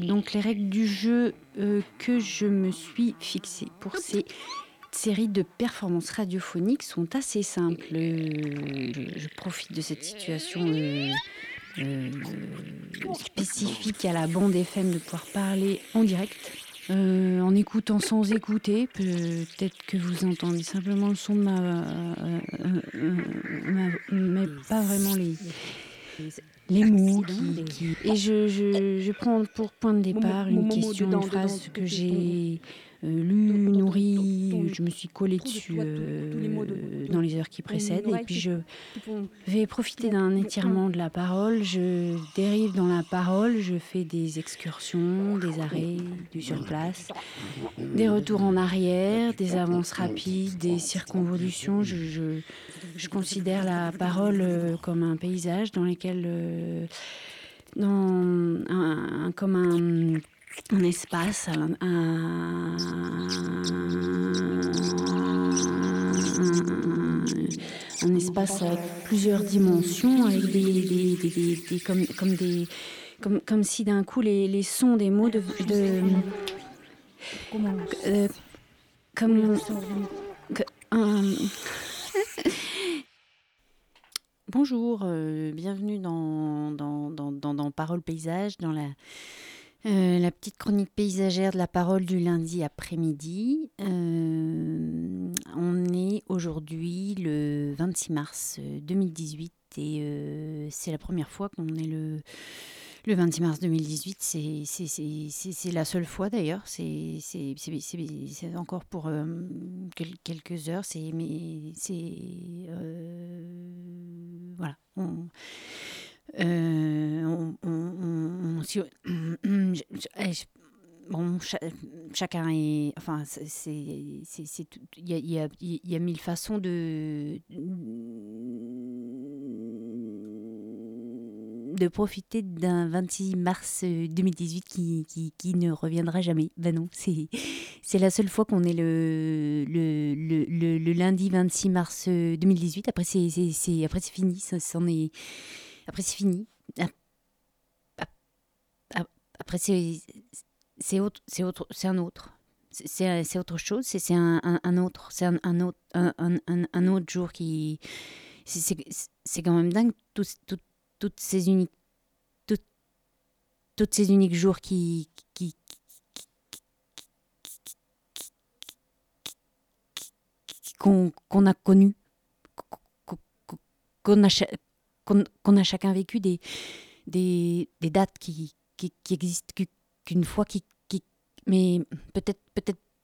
Donc les règles du jeu euh, que je me suis fixées pour ces séries de performances radiophoniques sont assez simples. Euh, je, profite de cette situation euh, spécifique à la bande FM de pouvoir parler en direct. en écoutant sans écouter, peut-être que vous entendez simplement le son de ma, ma- mais pas vraiment les, les mots qui, qui- et je, je, je prends pour point de départ une question, une phrase que j'ai euh, lue, ton- ton- nourrie, ton- je me suis collée dessus euh, dans les heures qui précèdent, et puis je vais profiter d'un étirement de la parole. Je dérive dans la parole, je fais des excursions, des arrêts, du surplace, des retours en arrière, des avances rapides, des circonvolutions. Je, je- je considère la parole euh, comme un paysage dans lequel, euh, dans un, un- comme un, un espace, un, un- un espace avec plusieurs dimensions, avec des, des- des- des- des- comme, comme des, comme, comme si d'un coup les, les sons des mots de, de euh, comme que- un- Bonjour, euh, bienvenue dans, dans, dans, dans, dans Parole Paysage, dans la, euh, la petite chronique paysagère de la parole du lundi après-midi. Euh, on est aujourd'hui le 26 mars euh, 2018 et euh, c'est la première fois qu'on est le, le 26 mars 2018. C'est- la seule fois d'ailleurs. C'est encore pour quel- quelques heures. C'est voilà. On- on- on- on- si- je- je- bon, cha- chacun est. Enfin, c'est- Il y a, mille façons de. profiter d'un 26 mars euh, 2018 qui, qui, qui ne reviendra jamais. Ben non, c'est la seule fois qu'on est le, lundi 26 mars euh, 2018. Après, c'est c'est- c'est- après, c'est fini. Ça, après, c'est fini. Ap- ap- ap- Après, c'est c'est autre, c'est autre, c'est un autre. C'est- C'est autre chose. C'est c'est un, un, un autre. C'est un, un autre, un, autre jour qui. c'est- C'est quand même dingue tous, tous- toutes ces uniques, toutes, toutes ces uniques jours qui, qui, qu'on qu'on a connu, qu'on- a, qu'on a chacun vécu des, dates qui, qui, existent qu'u- qu'une fois, mais peut-être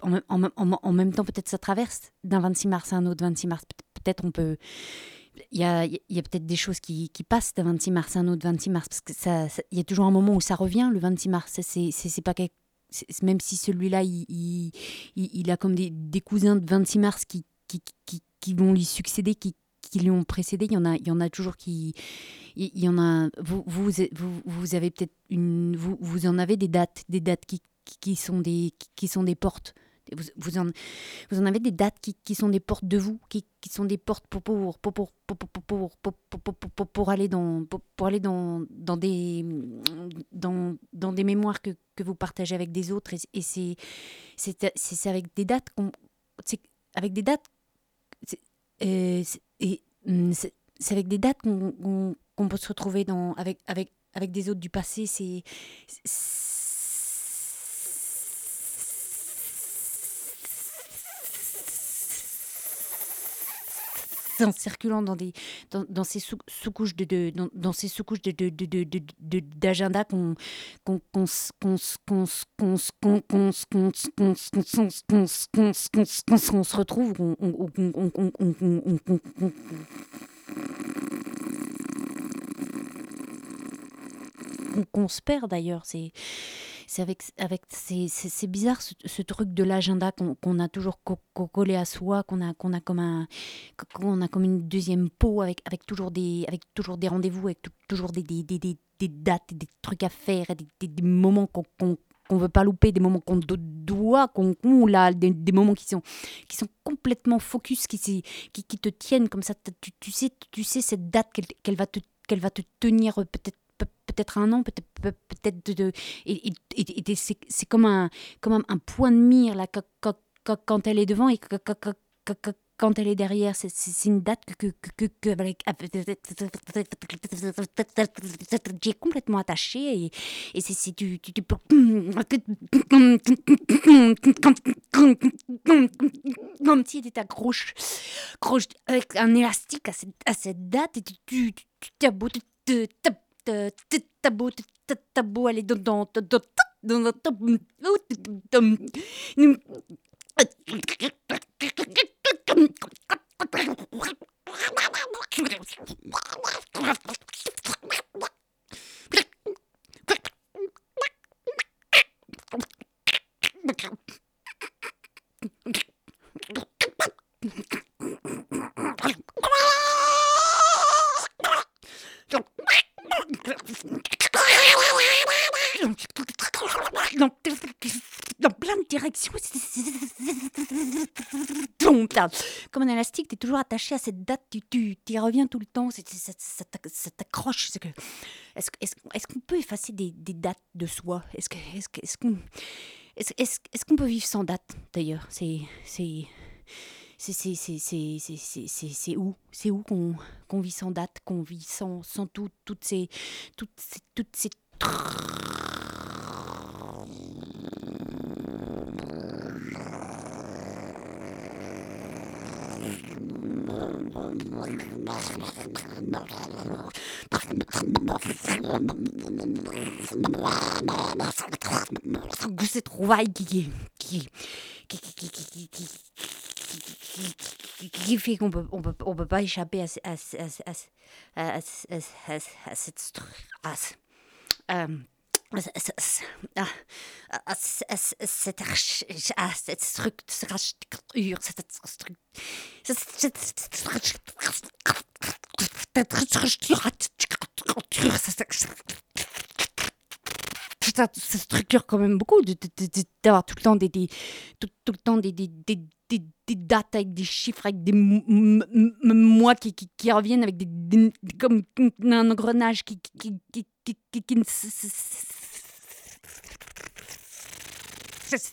en, même- temps, peut-être ça traverse d'un 26 mars à un autre 26 mars. Peut- Peut-être on peut. Il y a, peut-être des choses qui, passent d'un 26 mars à un autre 26 mars, parce que ça, ça- il y a toujours un moment où ça revient, le 26 mars. C'est pas même si celui-là, il, a comme des, cousins de 26 mars qui, qui vont lui succéder, qui, qui lui ont précédé, il y en a, il y en a toujours qui, il y en a. Vous, vous, vous, vous avez peut-être une, vous, vous en avez des dates, des dates qui, qui sont des, qui sont des portes. Vous, vous, en, vous en avez des dates qui, qui sont des portes de vous, qui, qui sont des portes pour, pour, pour, pour, pour, pour, pour, pour aller dans, pour, aller dans, dans, des, dans, dans des mémoires que, que vous partagez avec des autres. Et, et c'est, c'est, c'est avec des dates qu'on. C'est, avec des dates. Euh, et hum, c'est avec des dates qu'on, peut se retrouver avec, des autres du passé. en circulant dans, des, dans, ces sous-couches de, de sous-couches d'agenda qu'on se retrouve, qu'on se perd d'ailleurs. C'est c'est avec, avec c'est, bizarre ce, truc de l'agenda qu'on, a toujours co- co- collé à soi, qu'on a, qu'on a comme un, qu'on a comme une deuxième peau avec, avec toujours des, avec toujours des rendez-vous, avec tou- toujours des, des, des, des, dates, des trucs à faire, des, des, moments qu'on, qu'on, qu'on veut pas louper, des moments qu'on do- doit, qu'on, des, des moments qui sont, qui sont complètement focus, qui, qui, qui te tiennent comme ça. Tu, tu sais, tu sais cette date qu'elle, va te, qu'elle va te tenir euh, peut-être peut- peut-être un an, peut-être peut-être de, et, et, c'est comme un comme un, point de mire là quand, quand, quand elle est devant et quand elle est derrière, c'est une date que, que, que, j'ai complètement attachée et, et c'est tu, tu, tu comme si tu accroches, accroches avec un élastique à cette, à cette date et tu tu t'as beau t'as tabou, tabou, allez, dans directions. Comme un élastique, tu es toujours attaché à cette date, tu, tu y reviens tout le temps, ça, t'accroche. Est-ce est qu'on peut effacer des, dates de soi? Est-ce qu'on peut vivre sans date, d'ailleurs? C'est où? C'est où qu'on vit sans date, qu'on vit sans. Toutes ces, toutes ces Gusset Rovaigi. Gifig, on peut pas échapper à cette. Structure. Ça structure quand même beaucoup d'avoir tout le temps des, dates avec des chiffres avec des mois qui, reviennent avec des, comme un engrenage qui qui,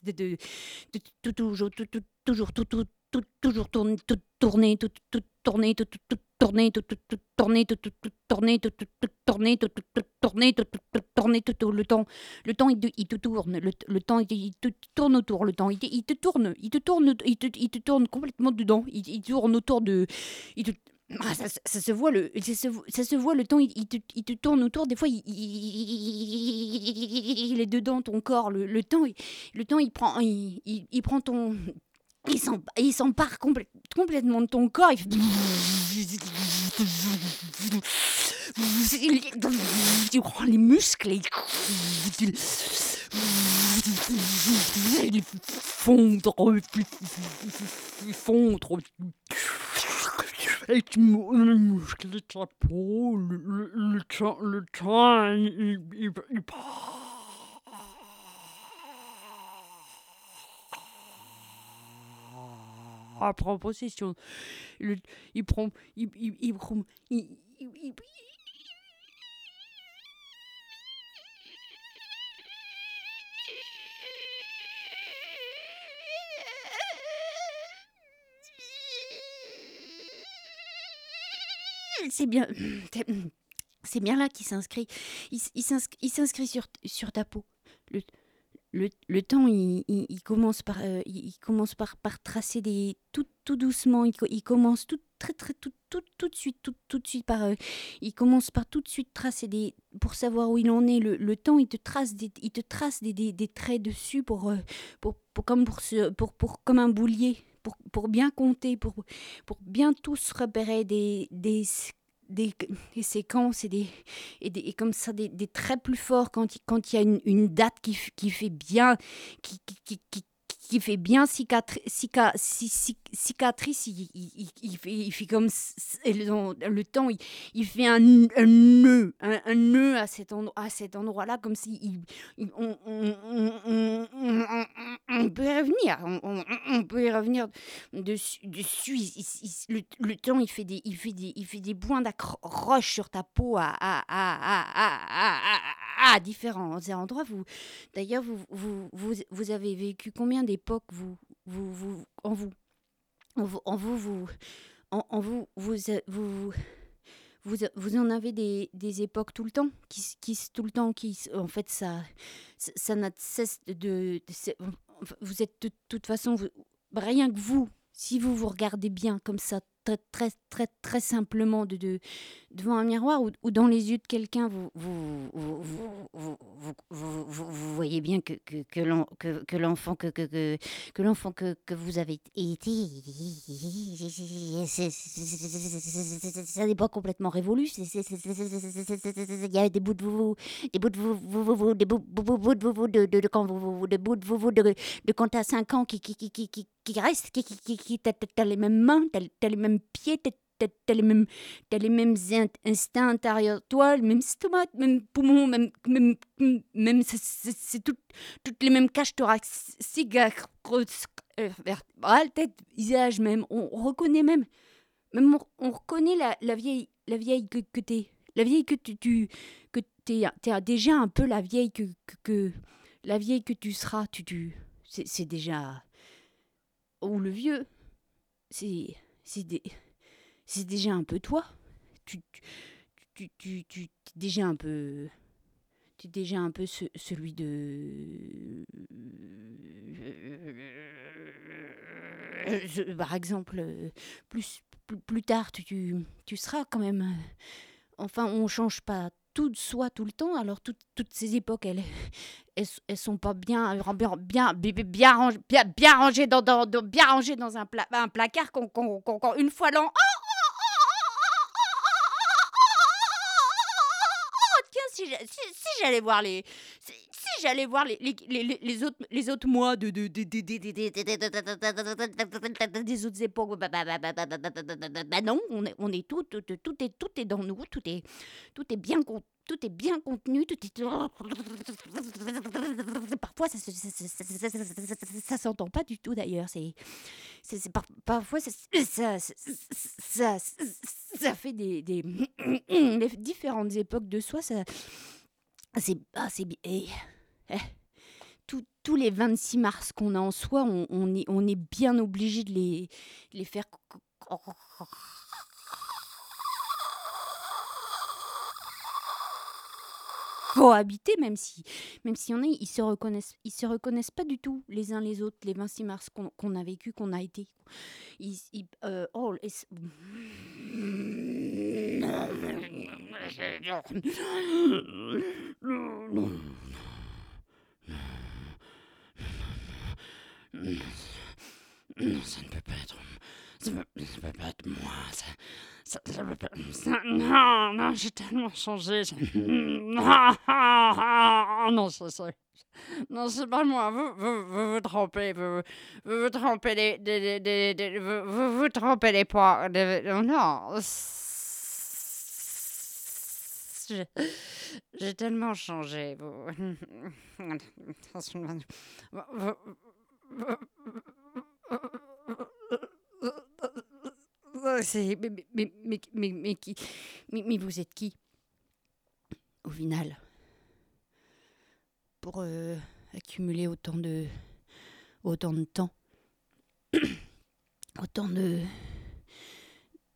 de, de, de, toujours toujours toujours toujours tourner, tout tourner, tout, tout tourner, tout, tout tourner, tout, tout tourner, tout, tout tourner, tout, tout tourner, tout, tout tourner, tout, tout tourner, tout le temps. Le temps, il te, tourne. Le, temps, il te tourne autour. Le temps, il te, tourne. Il te tourne, il te, tourne complètement dedans. Il, tourne autour de. Ah, ça, se voit le ça se, voit le temps il, te, il, te, tourne autour des fois il, il est dedans ton corps le, temps le temps il prend il prend ton il s'empare complètement de ton corps. Il, prend les muscles et il fondre. Et tu le muscle de ta peau, le, le, le temps, il, il, il à prend possession. Il, prend. Il, il, il prend. Il, il, c'est bien. C'est bien là qu'il s'inscrit. Il, il s'inscrit sur, sur ta peau. Le, le, le, temps, il, il, commence par, euh, il, commence par, par tracer des tout, tout doucement. Il, il, commence tout très très tout, tout, tout de suite, tout, tout de suite par, euh, il commence par tout de suite tracer des, pour savoir où il en est. Le, le temps, il te trace des, il te trace des, des, des traits dessus pour, euh, pour, pour, comme pour, pour, pour, comme un boulier. Pour, pour bien compter, pour, pour bien tous repérer des, des, des, séquences et, des, et, des, et comme ça des, traits plus forts quand, quand il y a une, date qui, qui fait bien, qui, qui, qui fait bien cicatrice, cicatrice il, il, fait, comme le temps, il, fait un, nœud, un, nœud à cet, endroit-là, comme si on, peut y revenir, on, peut y revenir dessus. dessus le, temps, il fait des, il fait des, il fait des points d'accroche sur ta peau à, différents endroits. D'ailleurs, vous, vous, vous, avez vécu combien d'époques vous, vous, vous, en vous. En vous, en vous, vous, en, vous, vous, vous, vous, vous, en avez des, des, époques tout le temps, qui, qui tout le temps, qui, en fait, ça, ça n'a cesse de, de, vous êtes de toute façon, rien que vous, si vous vous regardez bien comme ça très, très, très, simplement de, de, devant un miroir ou, dans les yeux de quelqu'un, vous vous, vous, vous, voyez bien que, que, que l'enfant que, que, que, l'enfant que, que vous avez été, ça n'est pas complètement révolu. Il y a des bouts de vous, des bouts de vous, des bouts de vous, de, quand vous, des bouts de vous, de, quand t'as 5 ans qui, qui, restent, qui, qui, qui, t'as les mêmes mains, t'as les mêmes pieds, t'as les mêmes, as les mêmes instincts intérieurs toi, le même estomac, même poumon, même, même, même c'est tout, toutes les mêmes caches thoraciques, vertébrales, tête, visage même. On, reconnaît même, même on, reconnaît la, la, vieille, la vieille que, que t'es, la vieille que tu, tu que t'es, es déjà un peu la vieille que, que, que la vieille que tu seras, tu, tu c'est déjà ou le vieux, c'est c'est déjà un peu toi. Tu, tu, tu, tu, es déjà un peu tu déjà un peu celui de par exemple plus plus, tard tu, tu seras quand même enfin on change pas tout de soi tout le temps. Alors toutes, toutes ces époques, elles, elles, sont pas bien bien bien bien bien, bien rangées dans, dans, bien rangées dans un, pla, un placard qu'on une fois l'an. tiens, si, si, j'allais voir les si, j'allais voir les, autres les autres mois de, de, de, des autres époques bah, bah, bah, non on est, tout, tout, est dans nous tout est bien bien contenu. Parfois, ça, s'entend pas du tout d'ailleurs. Parfois, ça, fait des, différentes époques de soi. C'est, ah, c'est, eh, tous les 26 mars qu'on a en soi, on, est, bien obligé de les, faire cohabiter, même si, même si on ils se reconnaissent, ils se reconnaissent pas du tout les uns les autres, les 26 mars qu'on a vécu, qu'on a été. Euh, oh. Non, ça ne peut pas être. Ça ne peut pas être moi. Ça, ça, ça peut pas. Ça, non, non, j'ai tellement changé. Non, non, c'est ça. Non, c'est pas moi. Vous vous, vous, vous trompez. Vous vous, vous trompez les. les, les, les vous, vous, vous trompez les poids. non. J'ai tellement changé. Vous. Mais, mais, mais, mais, mais, qui, mais, vous êtes qui Au final Pour euh, accumuler autant de, autant de temps? autant de,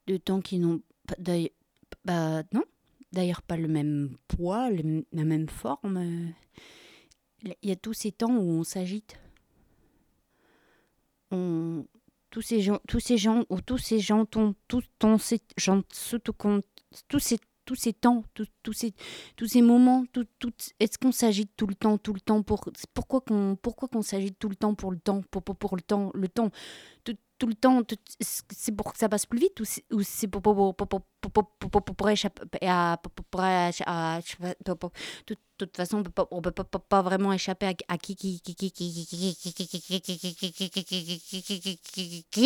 de temps qui n'ont pas. Bah, non, d'ailleurs pas le même poids, la même forme. Il y a tous ces temps où on s'agite tous ces gens, tous ces gens, ou tous ces gens, tous, tous ces gens, tous ces tous ces temps, tous ces, tous ces moments, tout, tout, est-ce qu'on s'agite tout le temps, tout le temps pour pourquoi qu'on pourquoi qu'on s'agite tout le temps pour le temps, pour, pour, pour le temps, le temps, tout, tout le temps, c'est pour que ça passe plus vite ou c'est pour, pour, pour, pour, échapper à. De toute façon, on peut peut pas vraiment échapper à qui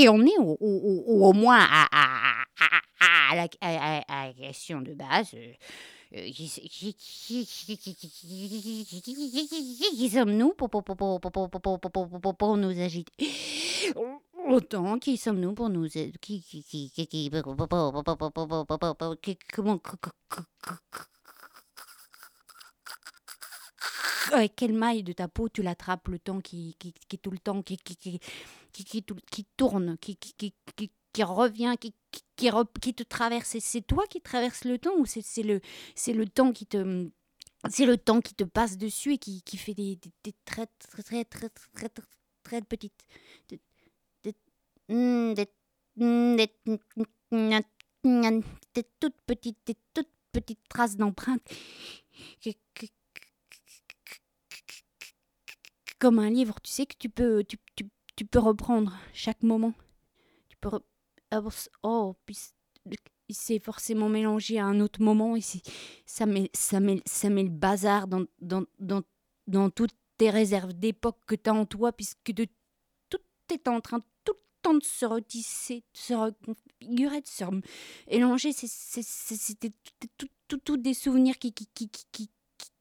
on est, ou au moins à la question de base. Qui sommes-nous pour nous agiter Autant qui sommes-nous pour nous qui qui qui qui qui comment avec quelle maille de ta peau tu l'attrapes le temps qui qui qui tout le temps qui qui qui qui qui, qui tourne qui qui qui qui revient qui qui, qui te traverse c'est toi qui traverses le temps ou c'est le c'est le temps qui te c'est le temps qui te passe dessus et qui, qui fait des, des, des très très très très très, très petites des, toutes petites, des toutes petites traces d'empreintes. Comme un livre, tu sais que tu peux, tu, tu, tu peux reprendre chaque moment. Tu peux. Oh, puis il s'est forcément mélangé à un autre moment et ça met, ça, met, ça met le bazar dans, dans, dans, dans toutes tes réserves d'époque que tu as en toi, puisque de, tout est en train, tout de se retisser, de se reconfigurer, de se mélanger. C'était tout, des souvenirs qui, qui, qui, qui,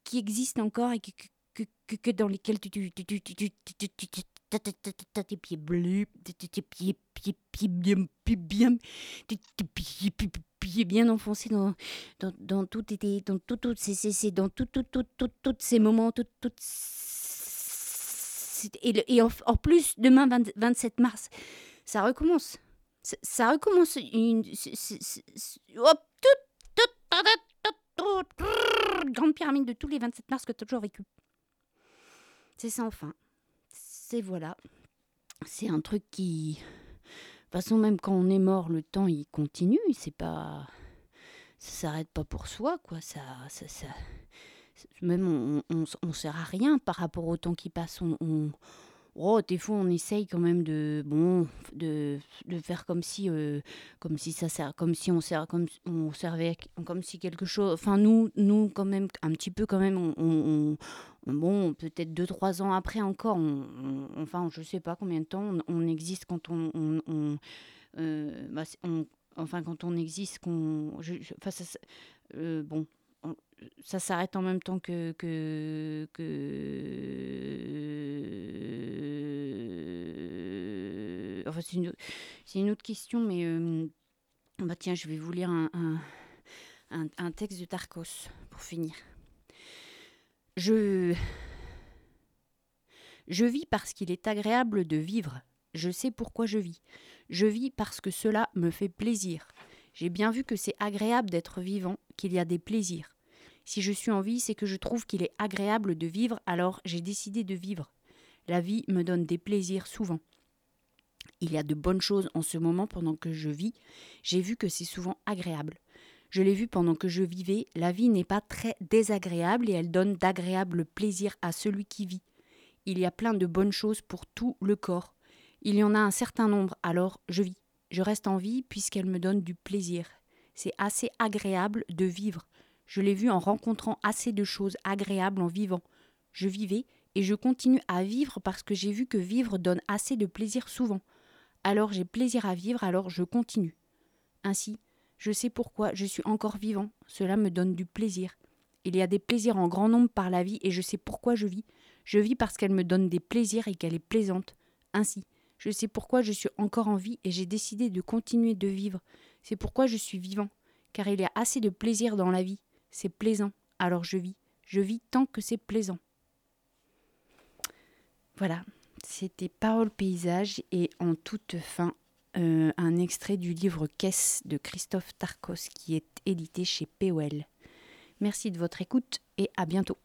qui existent encore et que, que, que dans lesquels tu, tu, tu, tu, tu, tes pieds bleus, tes pieds, pieds, pieds bien, bien, tes pieds bien enfoncés dans, dans, dans tout, dans tout, tout, c'est, dans tout, tout, tout, tout, tous ces moments, tout, tout, et, en, plus, demain, 27 mars, ça recommence. Ça, recommence une. grande pyramide de tous les 27 mars que tu as toujours vécu. C'est ça enfin. C'est voilà. C'est un truc qui. De toute façon, même quand on est mort, le temps il continue. C'est pas. Ça s'arrête pas pour soi, quoi. Ça. ça. Même on, on, sert à rien par rapport au temps qui passe. Oh, des fois on essaye quand même de bon de, de faire comme si euh, comme si ça sert comme si on sert comme on servait comme si quelque chose enfin nous nous quand même un petit peu quand même on, bon peut-être deux trois ans après encore on, enfin je sais pas combien de temps on, existe quand on, euh, bah, enfin quand on existe qu'on enfin ça, euh, bon ça s'arrête en même temps que c'est une, autre question mais euh, bah tiens je vais vous lire un, texte de Tarkos pour finir. Je je vis parce qu'il est agréable de vivre. Je sais pourquoi je vis. Je vis parce que cela me fait plaisir. J'ai bien vu que c'est agréable d'être vivant qu'il y a des plaisirs. Si je suis en vie, c'est que je trouve qu'il est agréable de vivre, alors j'ai décidé de vivre. La vie me donne des plaisirs souvent. Il y a de bonnes choses en ce moment pendant que je vis. J'ai vu que c'est souvent agréable. Je l'ai vu pendant que je vivais, la vie n'est pas très désagréable et elle donne d'agréables plaisirs à celui qui vit. Il y a plein de bonnes choses pour tout le corps. Il y en a un certain nombre, alors je vis. Je reste en vie puisqu'elle me donne du plaisir. C'est assez agréable de vivre. Je l'ai vu en rencontrant assez de choses agréables en vivant. Je vivais et je continue à vivre parce que j'ai vu que vivre donne assez de plaisir souvent. Alors j'ai plaisir à vivre, alors je continue. Ainsi, je sais pourquoi je suis encore vivant, cela me donne du plaisir. Il y a des plaisirs en grand nombre par la vie et je sais pourquoi je vis. Je vis parce qu'elle me donne des plaisirs et qu'elle est plaisante. Ainsi, je sais pourquoi je suis encore en vie et j'ai décidé de continuer de vivre. C'est pourquoi je suis vivant, car il y a assez de plaisir dans la vie c'est plaisant, alors je vis. Je vis tant que c'est plaisant. Voilà, c'était Parole Paysage et en toute fin, euh, un extrait du livre Caisse de Christophe Tarkos qui est édité chez POL. Merci de votre écoute et à bientôt.